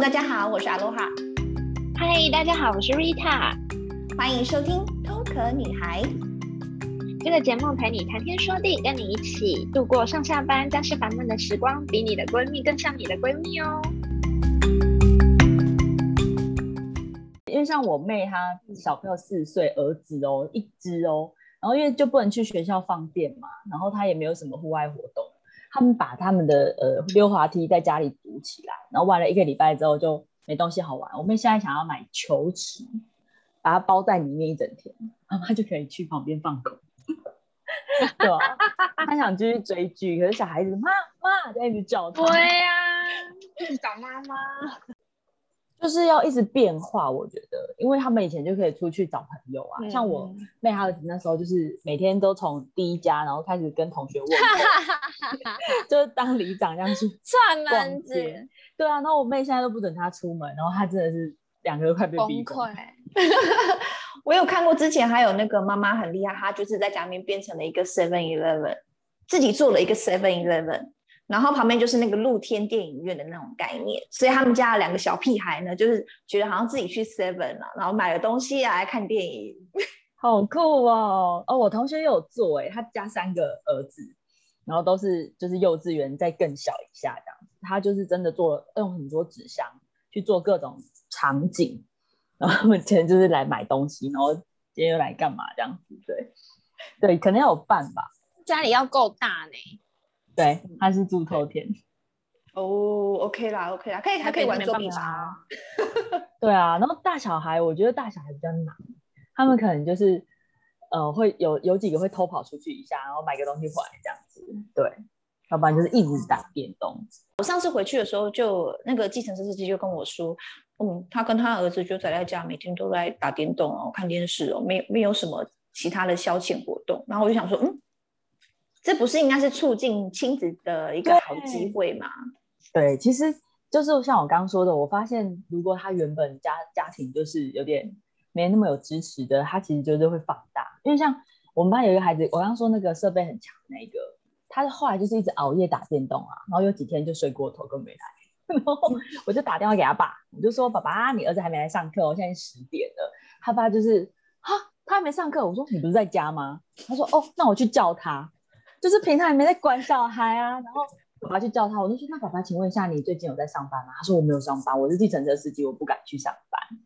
Hello，大家好，我是阿罗哈。嗨，大家好，我是 Rita。欢迎收听《偷壳女孩》这个节目，陪你谈天说地，跟你一起度过上下班、家事烦闷的时光，比你的闺蜜更像你的闺蜜哦。因为像我妹，她小朋友四岁，儿子哦，一只哦，然后因为就不能去学校放电嘛，然后她也没有什么户外活动。他们把他们的呃溜滑梯在家里堵起来，然后玩了一个礼拜之后就没东西好玩。我们现在想要买球池，把它包在里面一整天，妈妈就可以去旁边放狗，对啊？他想继续追剧，可是小孩子妈妈在一直叫他。对呀、啊，一直找妈妈。就是要一直变化，我觉得，因为他们以前就可以出去找朋友啊，嗯、像我妹她那时候就是每天都从第一家，然后开始跟同学问，就是当里长这样去 串门子。对啊，然后我妹现在都不准她出门，然后她真的是两个都快被逼疯。崩 溃我有看过之前还有那个妈妈很厉害，她就是在家里面变成了一个 Seven Eleven，自己做了一个 Seven Eleven。然后旁边就是那个露天电影院的那种概念，所以他们家的两个小屁孩呢，就是觉得好像自己去 Seven 了，然后买了东西来看电影，好酷哦！哦，我同学有做哎，他家三个儿子，然后都是就是幼稚园再更小一下这样子，他就是真的做用很多纸箱去做各种场景，然后他们今天就是来买东西，然后今天又来干嘛这样子？对，对，可能要有伴吧，家里要够大呢。对，他是住透天。哦、oh,，OK 啦，OK 啦，可以，还可以玩捉迷藏。对啊，然后大小孩，我觉得大小孩比较难，他们可能就是呃，会有有几个会偷跑出去一下，然后买个东西回来这样子。对，要不然就是一直打电动。我上次回去的时候就，就那个计程车司机就跟我说，嗯，他跟他儿子就宅在家，每天都在打电动哦，看电视哦，没没有什么其他的消遣活动。然后我就想说，嗯。这不是应该是促进亲子的一个好机会吗？对，其实就是像我刚刚说的，我发现如果他原本家家庭就是有点没那么有支持的，他其实就是会放大。因为像我们班有一个孩子，我刚刚说那个设备很强的那个，他后来就是一直熬夜打电动啊，然后有几天就睡过头，都没来。然后我就打电话给他爸，我就说：“爸爸，你儿子还没来上课，我现在十点了。”他爸就是：“哈，他还没上课。”我说：“你不是在家吗？”他说：“哦，那我去叫他。”就是平常也没在管小孩啊，然后爸爸去叫他，我就说：“那爸爸，请问一下，你最近有在上班吗？”他说：“我没有上班，我是计程车司机，我不敢去上班。”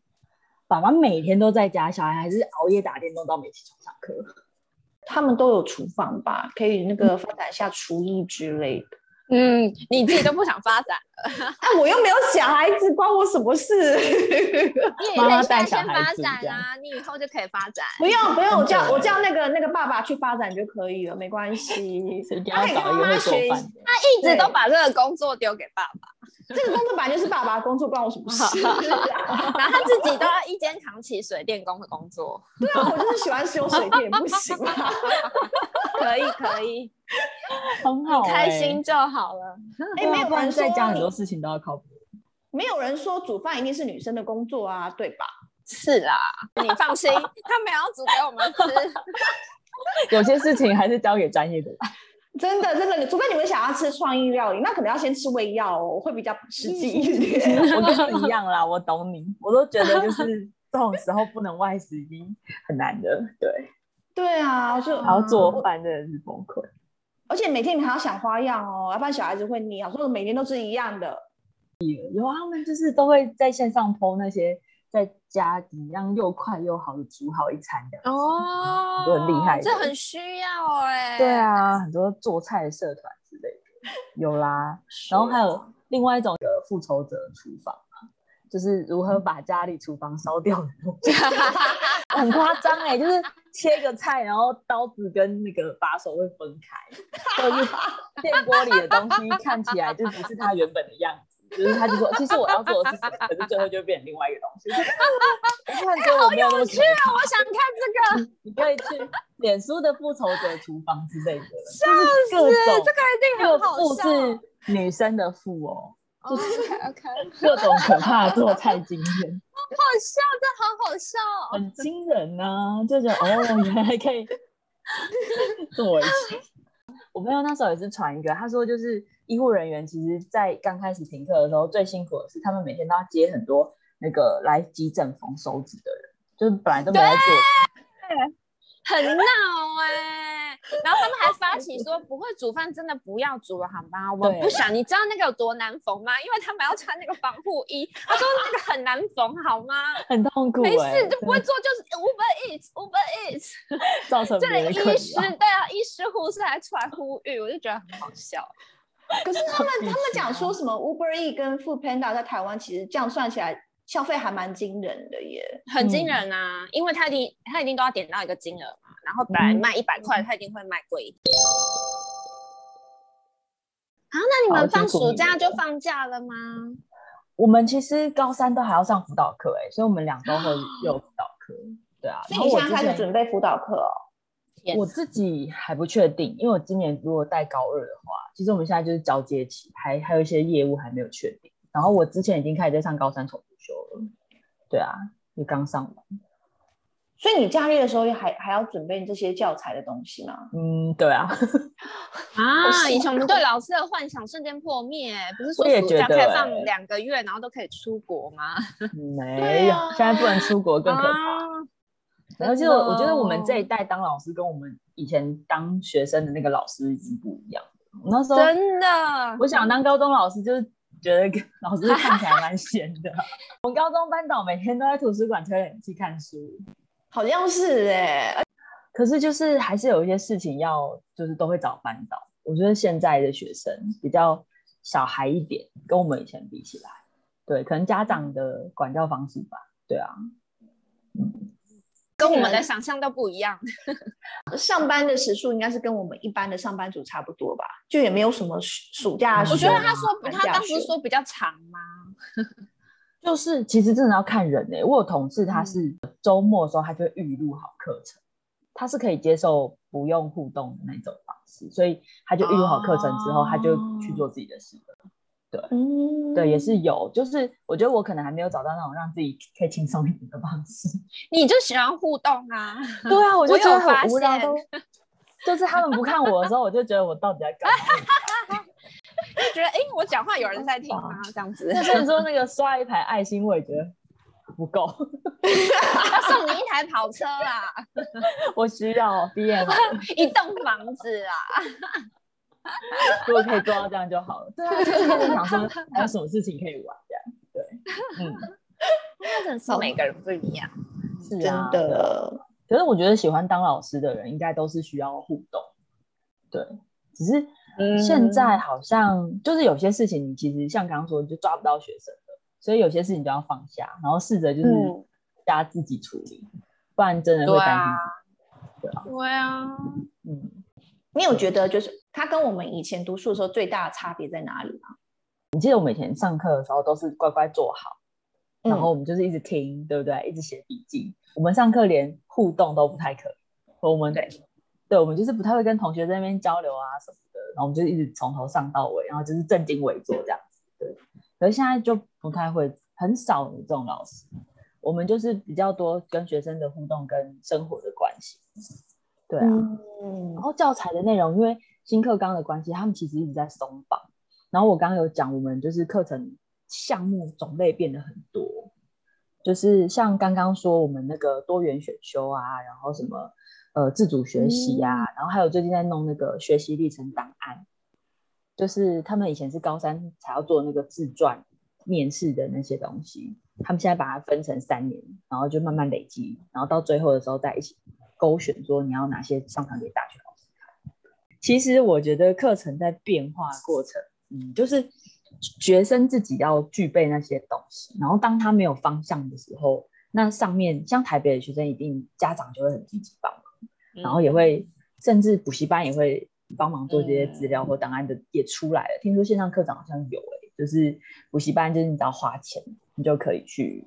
爸爸每天都在家，小孩还是熬夜打电动到没起床上课。他们都有厨房吧？可以那个发展一下厨艺之类的。嗯，你自己都不想发展了，啊，我又没有小孩子，关我什么事？你妈妈带小孩子啊，你以后就可以发展。不用 不用，我叫我叫那个那个爸爸去发展就可以了，没关系。他可以跟妈学，他一直都把这个工作丢给爸爸。这个工作本来就是爸爸的工作，关我什么事？然后他自己都要一肩扛起水电工的工作。对啊，我就是喜欢修水电，不行吗？可以可以，很好，开心就好了。哎，没有人在家很多事情都要靠谱。没有人说煮饭一定是女生的工作啊，对吧？是啦，你放心，他们要煮给我们吃。有些事情还是交给专业的。真的真的，除非你们想要吃创意料理，那可能要先吃胃药哦，会比较实际一点。我跟你一样啦，我懂你，我都觉得就是这种时候不能外食已经很难的。对，对啊，就然后做饭真的是崩溃，而且每天你还要想花样哦，要不然小孩子会腻啊。说每天都是一样的，有啊，他们就是都会在线上 po 那些。在家一样又快又好的煮好一餐的哦，都很厉害，这很需要哎、欸。对啊，很多做菜的社团之类的有啦，然后还有另外一种的复仇者厨房啊，就是如何把家里厨房烧掉的东西，很夸张哎，就是切个菜，然后刀子跟那个把手会分开，或者是电锅里的东西看起来就不是它原本的样子。就是他就说，其实我要做的是什么，可是最后就变成另外一个东西。我觉得我没有那么有趣啊！我想看这个。你可以去脸书的复仇者厨房之类的，笑死，就是各种这个一定很好笑。女生的复哦，就是 OK OK，各种可怕的做菜经验。好笑，这好好笑，很惊人呐！就觉得哦，原来可以做一次。我朋友那时候也是传一个，他说就是医护人员，其实在刚开始停课的时候，最辛苦的是他们每天都要接很多那个来急诊缝手指的人，就是本来都没在做，很闹哎、欸。然后他们还发起说，不会煮饭真的不要煮了，好吗？我不想，你知道那个有多难缝吗？因为他们要穿那个防护衣，他说那个很难缝，好吗？很痛苦、欸。没事，就不会做，就是 Uber Eats，Uber Eats，造成这医师对啊，医师护士还出来呼吁，我就觉得很好笑。可是 他们他们讲说什么 Uber Eats 跟 Food Panda 在台湾其实这样算起来消费还蛮惊人的耶，很惊人啊，嗯、因为他一定他一定都要点到一个金额嘛。然后本来卖一百块，嗯、他一定会卖贵一点。好，那你们放暑假就放假了吗？我们其实高三都还要上辅导课，哎，所以我们两周会有辅导课。对啊，所以你现在开始准备辅导课哦？我自己还不确定，因为我今年如果带高二的话，其实我们现在就是交接期，还还有一些业务还没有确定。然后我之前已经开始在上高三重读修了。对啊，也刚上完。所以你假日的时候还还要准备这些教材的东西吗？嗯，对啊。啊，以前我们对老师的幻想瞬间破灭，不是说暑假开放两个月，然后都可以出国吗？没有，现在不能出国更可怕。然后就我觉得我们这一代当老师跟我们以前当学生的那个老师已经不一样了。那时候真的，我想当高中老师，就是觉得老师看起来蛮闲的。我们高中班导每天都在图书馆吹冷气看书。好像是哎、欸，可是就是还是有一些事情要，就是都会找班导。我觉得现在的学生比较小孩一点，跟我们以前比起来，对，可能家长的管教方式吧，对啊，嗯，跟我们的想象都不一样。上班的时数应该是跟我们一般的上班族差不多吧，就也没有什么暑假。我觉得他说他当时说比较长吗？就是其实真的要看人哎、欸，我有同事他是周末的时候他就会预录好课程，他是可以接受不用互动的那种方式，所以他就预录好课程之后，他就去做自己的事了。对，嗯、对，也是有，就是我觉得我可能还没有找到那种让自己可以轻松一点的方式。你就喜欢互动啊？对啊，我 就觉得很无聊，都就是他们不看我的时候，我就觉得我到底在干嘛？就觉得哎、欸，我讲话有人在听吗？这样子。甚至说那个刷一排爱心，我也觉得不够。他送你一台跑车啦！我需要 B M 一栋房子啊！如果可以做到这样就好了。对啊，就 是想说还有什么事情可以玩这样。对，嗯，真的是每个人不一样，是啊，真的。可是我觉得喜欢当老师的人，应该都是需要互动。对，只是。现在好像就是有些事情，你其实像刚刚说，就抓不到学生的，所以有些事情就要放下，然后试着就是大家自己处理，嗯、不然真的会担心。对啊，对啊，嗯，你有觉得就是他跟我们以前读书的时候最大的差别在哪里吗？你记得我们以前上课的时候都是乖乖坐好，然后我们就是一直听，嗯、对不对？一直写笔记。我们上课连互动都不太可以，我们对，对，我们就是不太会跟同学在那边交流啊什么的。然后我们就一直从头上到尾，然后就是正襟危坐这样子，对。可是现在就不太会，很少有这种老师。我们就是比较多跟学生的互动跟生活的关系，对啊。嗯。然后教材的内容，因为新课纲的关系，他们其实一直在松绑。然后我刚刚有讲，我们就是课程项目种类变得很多，就是像刚刚说我们那个多元选修啊，然后什么。呃，自主学习呀、啊，嗯、然后还有最近在弄那个学习历程档案，就是他们以前是高三才要做那个自传面试的那些东西，他们现在把它分成三年，然后就慢慢累积，然后到最后的时候再一起勾选，说你要哪些上传给大学老师看。其实我觉得课程在变化的过程，嗯，就是学生自己要具备那些东西，然后当他没有方向的时候，那上面像台北的学生一定家长就会很积极帮忙。然后也会，甚至补习班也会帮忙做这些资料或档案的也出来了。听说线上课程好像有就是补习班就是你只要花钱，你就可以去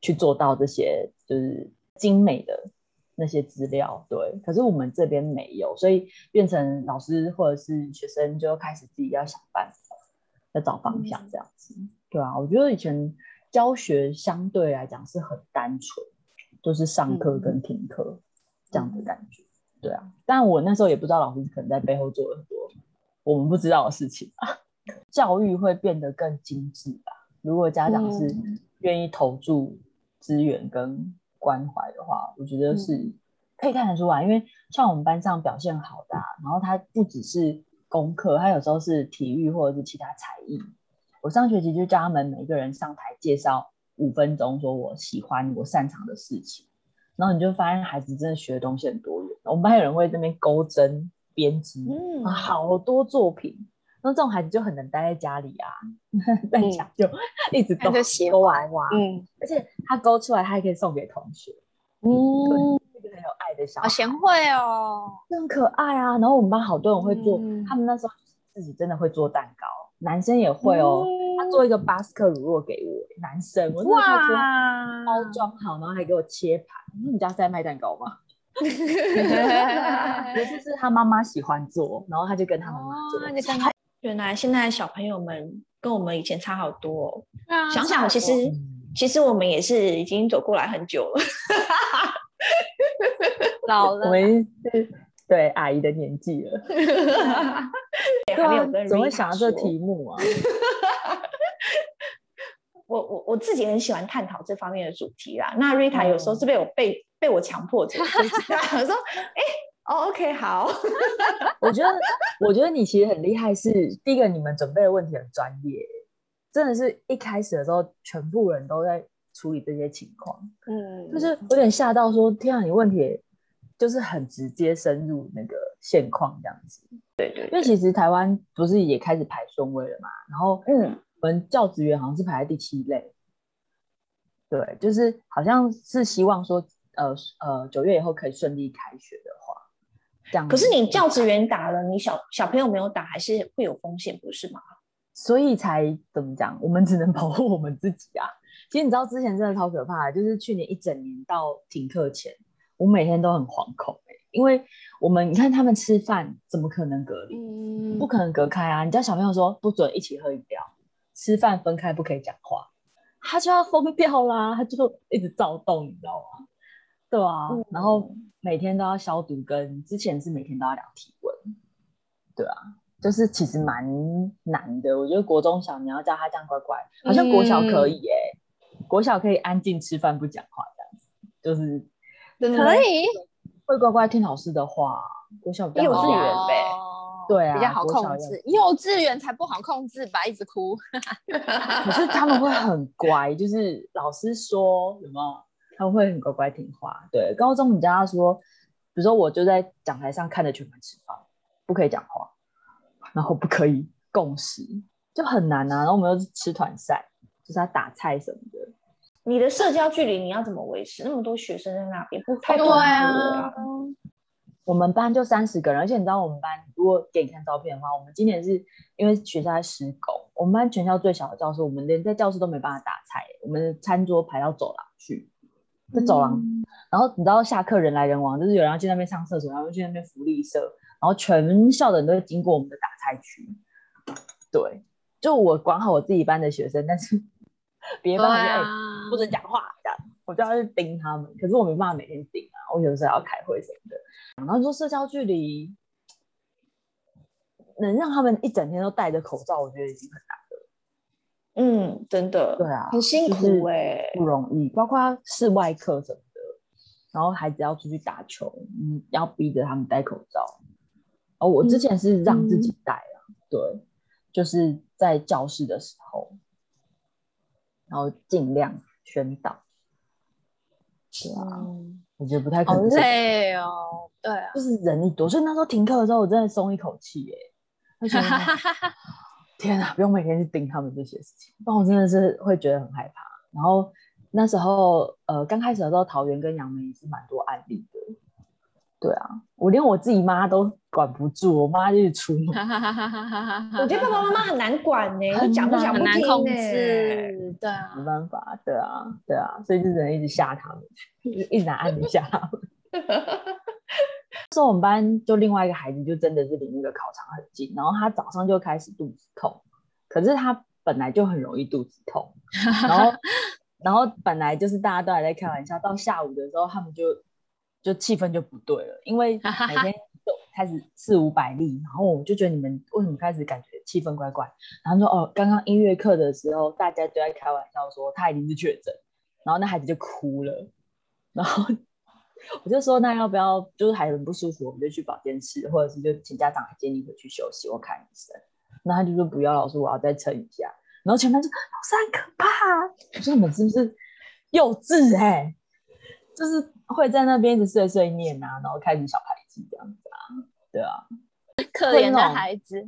去做到这些就是精美的那些资料。对，可是我们这边没有，所以变成老师或者是学生就开始自己要想办法，要找方向这样子。对啊，我觉得以前教学相对来讲是很单纯，就是上课跟听课。这样的感觉，对啊，但我那时候也不知道老师可能在背后做了很多我们不知道的事情啊。教育会变得更精致吧？如果家长是愿意投注资源跟关怀的话，我觉得是可以看得出来。因为像我们班上表现好的啊，然后他不只是功课，他有时候是体育或者是其他才艺。我上学期就叫他们每个人上台介绍五分钟，说我喜欢我擅长的事情。然后你就发现孩子真的学的东西很多元。我们班有人会在那边钩针、编织，嗯，好多作品。那这种孩子就很能待在家里啊，在家就一直动勾娃娃，嗯，而且他勾出来，他还可以送给同学，嗯，这个很有爱的小孩，好贤惠哦，很可爱啊。然后我们班好多人会做，他们那时候自己真的会做蛋糕，男生也会哦。他做一个巴斯克乳酪给我，男生，我哇，包装好，然后还给我切盘。你家是在卖蛋糕吗？尤其是他妈妈喜欢做，然后他就跟他妈妈做。原来现在小朋友们跟我们以前差好多哦。啊、想想其实其实我们也是已经走过来很久了，老了，我们是对阿姨的年纪了。对啊，怎么会想到这题目啊？我我我自己很喜欢探讨这方面的主题啦。那瑞塔有时候是被我被、嗯、被我强迫着，我说哎。欸哦、oh，OK，好。我觉得，我觉得你其实很厉害是，是第一个，你们准备的问题很专业，真的是一开始的时候，全部人都在处理这些情况，嗯，就是有点吓到说，天啊，你问题就是很直接深入那个现况这样子。对，对对，因为其实台湾不是也开始排顺位了嘛，然后嗯，我们教职员好像是排在第七类，对，就是好像是希望说，呃呃，九月以后可以顺利开学的话。可是你教职员打了，你小小朋友没有打，还是会有风险，不是吗？所以才怎么讲，我们只能 保护我们自己啊。其实你知道之前真的超可怕的，就是去年一整年到停课前，我每天都很惶恐、欸、因为我们你看他们吃饭怎么可能隔离？嗯，不可能隔开啊！你叫小朋友说不准一起喝饮料，吃饭分开不可以讲话，他就要疯掉啦，他就一直躁动，你知道吗？对啊，嗯、然后。每天都要消毒，跟之前是每天都要量体温，对啊，就是其实蛮难的。我觉得国中小你要叫他这样乖乖，好像国小可以耶、欸，嗯、国小可以安静吃饭不讲话这样子，就是可以会乖乖听老师的话。国小比较幼稚园呗，对啊，比较好控制。幼稚园才不好控制吧，一直哭。可是他们会很乖，就是老师说什么。他们会很乖乖听话，对。高中你叫他说，比如说我就在讲台上看着全班吃饭，不可以讲话，然后不可以共食，就很难啊。然后我们又是吃团赛，就是要打菜什么的。你的社交距离你要怎么维持？那么多学生在那边，不太多啊。我们班就三十个人，而且你知道我们班，如果给你看照片的话，我们今年是因为学校在施工，我们班全校最小的教室，我们连在教室都没办法打菜，我们的餐桌排到走廊去。在走廊，嗯、然后你知道下课人来人往，就是有人要去那边上厕所，然后去那边福利社，然后全校的人都会经过我们的打菜区。对，就我管好我自己班的学生，但是别班的、啊欸、不准讲话，这样我就要去盯他们。可是我没办法每天盯啊，我有时候要开会什么的。然后说社交距离能让他们一整天都戴着口罩，我觉得已经很难。嗯，真的，对啊，很辛苦哎，不容易。包括室外课什么的，然后孩子要出去打球，嗯，要逼着他们戴口罩。哦，我之前是让自己戴啊，嗯、对，就是在教室的时候，然后尽量宣导。对啊，嗯、我觉得不太可能。好累哦，对啊，就是人一多，所以那时候停课的时候，我真的松一口气耶。天啊，不用每天去盯他们这些事情，不然我真的是会觉得很害怕。然后那时候，呃，刚开始的时候，桃园跟杨梅也是蛮多案例的。对啊，我连我自己妈都管不住，我妈就是出门。我觉得爸爸妈妈很难管呢，讲不讲不听控制。对啊，没办法，对啊，对啊，所以就只能一直吓他们，一直拿案子吓他们。说我们班就另外一个孩子，就真的是离那个考场很近，然后他早上就开始肚子痛，可是他本来就很容易肚子痛，然后 然后本来就是大家都还在开玩笑，到下午的时候他们就就气氛就不对了，因为每天就开始四五百例，然后我就觉得你们为什么开始感觉气氛怪怪？然后说哦，刚刚音乐课的时候大家都在开玩笑说他已经是确诊，然后那孩子就哭了，然后我就说那要不要就是孩子很不舒服，我们就去保健室，或者是就请家长来接你回去休息，我看医生。那他就说不要，老师我要再撑一下。然后全班就老师很可怕，我说你们是不是幼稚哎、欸？就是会在那边一直碎碎念啊，然后开始小孩子这样子啊，对啊，可怜的孩子，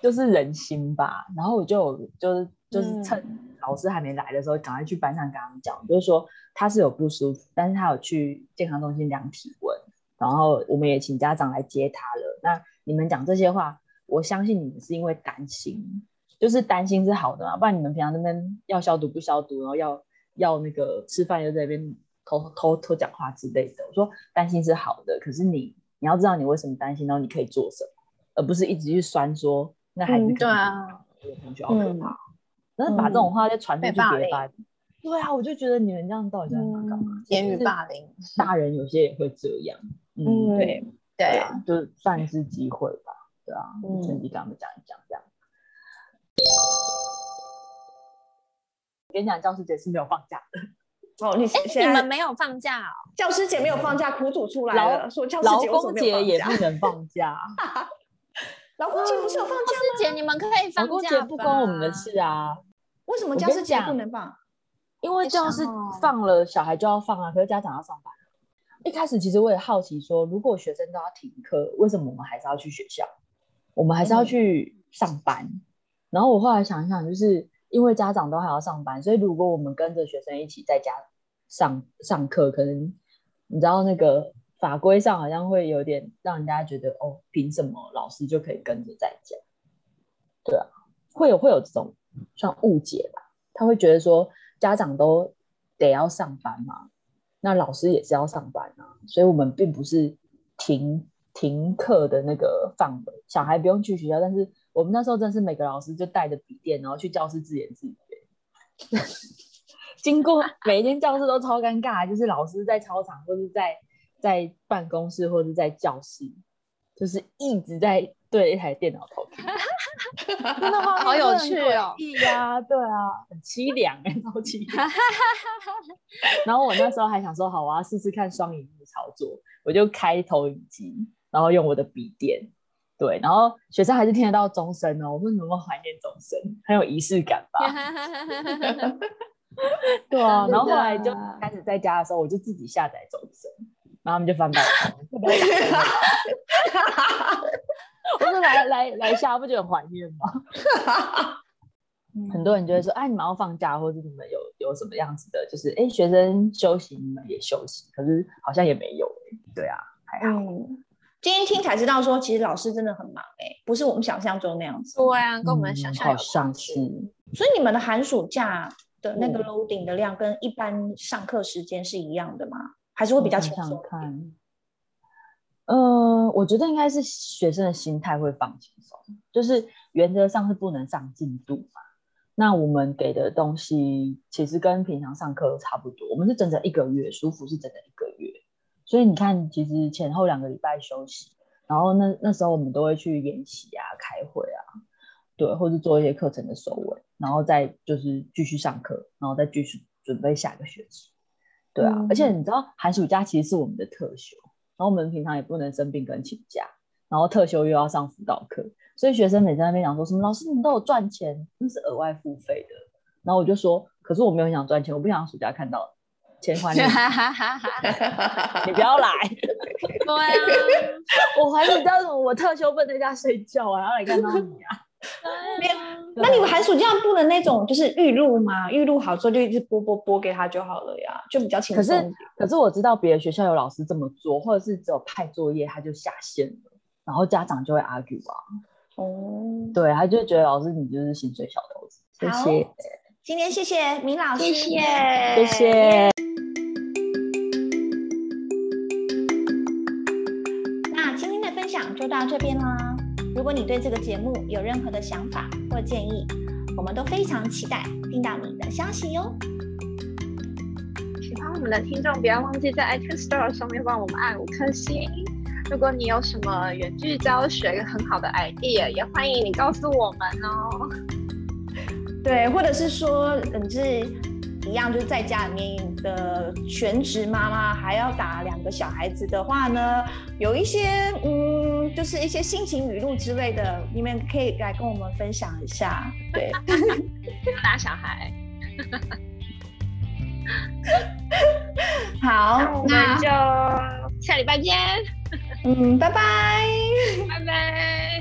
就是人心吧。然后我就就是就是趁老师还没来的时候，赶快去班上跟他们讲，就是说他是有不舒服，但是他有去健康中心量体温，然后我们也请家长来接他了。那你们讲这些话，我相信你们是因为担心，就是担心是好的嘛，不然你们平常那边要消毒不消毒，然后要要那个吃饭又在那边。偷偷偷讲话之类的，我说担心是好的，可是你你要知道你为什么担心，然后你可以做什么，而不是一直去酸说那孩子、嗯、对啊，同学好可怕，但是把这种话再传出去对啊，我就觉得你们这样到底在干嘛？嗯、言语霸凌，大人有些也会这样，嗯，对对啊，就算是机会吧，对啊，趁机跟他们讲一讲这样。我跟你讲，教师节是没有放假的。哦，你你们没有放假哦？教师节没有放假，苦主出来了，说教师节劳工节也不能放假。劳工节不是有放假吗？教师节你们可以放假。劳工节不关我们的事啊。为什么教师节不能放？因为教师放了，小孩就要放啊，可是家长要上班。一开始其实我也好奇说，如果学生都要停课，为什么我们还是要去学校？我们还是要去上班？然后我后来想一想，就是因为家长都还要上班，所以如果我们跟着学生一起在家。上上课可能你知道那个法规上好像会有点让人家觉得哦，凭什么老师就可以跟着在家？对啊，会有会有这种算误解吧？他会觉得说家长都得要上班嘛，那老师也是要上班啊，所以我们并不是停停课的那个范围，小孩不用去学校，但是我们那时候真的是每个老师就带着笔电，然后去教室自言自语。经过每一间教室都超尴尬，就是老师在操场，或是在在办公室，或者在教室，就是一直在对一台电脑投屏。真的好有趣哦！对啊，对啊，很凄凉哎，超凄凉。然后我那时候还想说，好，我要试试看双萤幕操作，我就开投影机，然后用我的笔电，对，然后学生还是听得到钟声哦。我说你有没有怀念钟声？很有仪式感吧？对啊，然后后来就开始在家的时候，我就自己下载钟声，然后他们就翻白眼。我说来来来下，不觉得很怀念吗？很多人就会说，哎，你们要放假，或者你们有有什么样子的，就是哎，学生休息，你们也休息，可是好像也没有。对啊，还好。嗯，今天听才知道说，其实老师真的很忙哎，不是我们想象中那样子。对啊，跟我们想象好像是。所以你们的寒暑假的那个 loading 的量跟一般上课时间是一样的吗？还是会比较轻松？看，嗯、呃，我觉得应该是学生的心态会放轻松，就是原则上是不能上进度嘛。那我们给的东西其实跟平常上课差不多，我们是整整一个月，舒服是整整一个月。所以你看，其实前后两个礼拜休息，然后那那时候我们都会去演习啊、开会啊，对，或者做一些课程的收尾。然后再就是继续上课，然后再继续准备下个学期，对啊。嗯、而且你知道寒暑假其实是我们的特休，然后我们平常也不能生病跟请假，然后特休又要上辅导课，所以学生每次在那边讲说什么老师你们都有赚钱，那是额外付费的。然后我就说，可是我没有很想赚钱，我不想暑假看到钱还你，你不要来。对啊，我寒暑假什么？我特休不能在家睡觉啊，然后来看到你啊。那你们寒暑假不能那种就是预录吗？预录好之后就一直播播播给他就好了呀，就比较轻松。可是可是我知道别的学校有老师这么做，或者是只有派作业他就下线了，然后家长就会 argue 啊。哦，对，他就觉得老师你就是薪水小偷。谢谢，今天谢谢明老师，谢谢谢谢。那今天的分享就到这边啦。如果你对这个节目有任何的想法或建议，我们都非常期待听到你的消息哟。喜欢我们的听众不要忘记在 iTunes Store 上面帮我们按五颗星。如果你有什么远距教学很好的 idea，也欢迎你告诉我们哦。对，或者是说，你是一样，就是在家里面的全职妈妈，还要打两个小孩子的话呢，有一些嗯，就是一些心情语录之类的，你们可以来跟我们分享一下。对，打小孩。好，那就下礼拜见。嗯，拜拜，拜拜。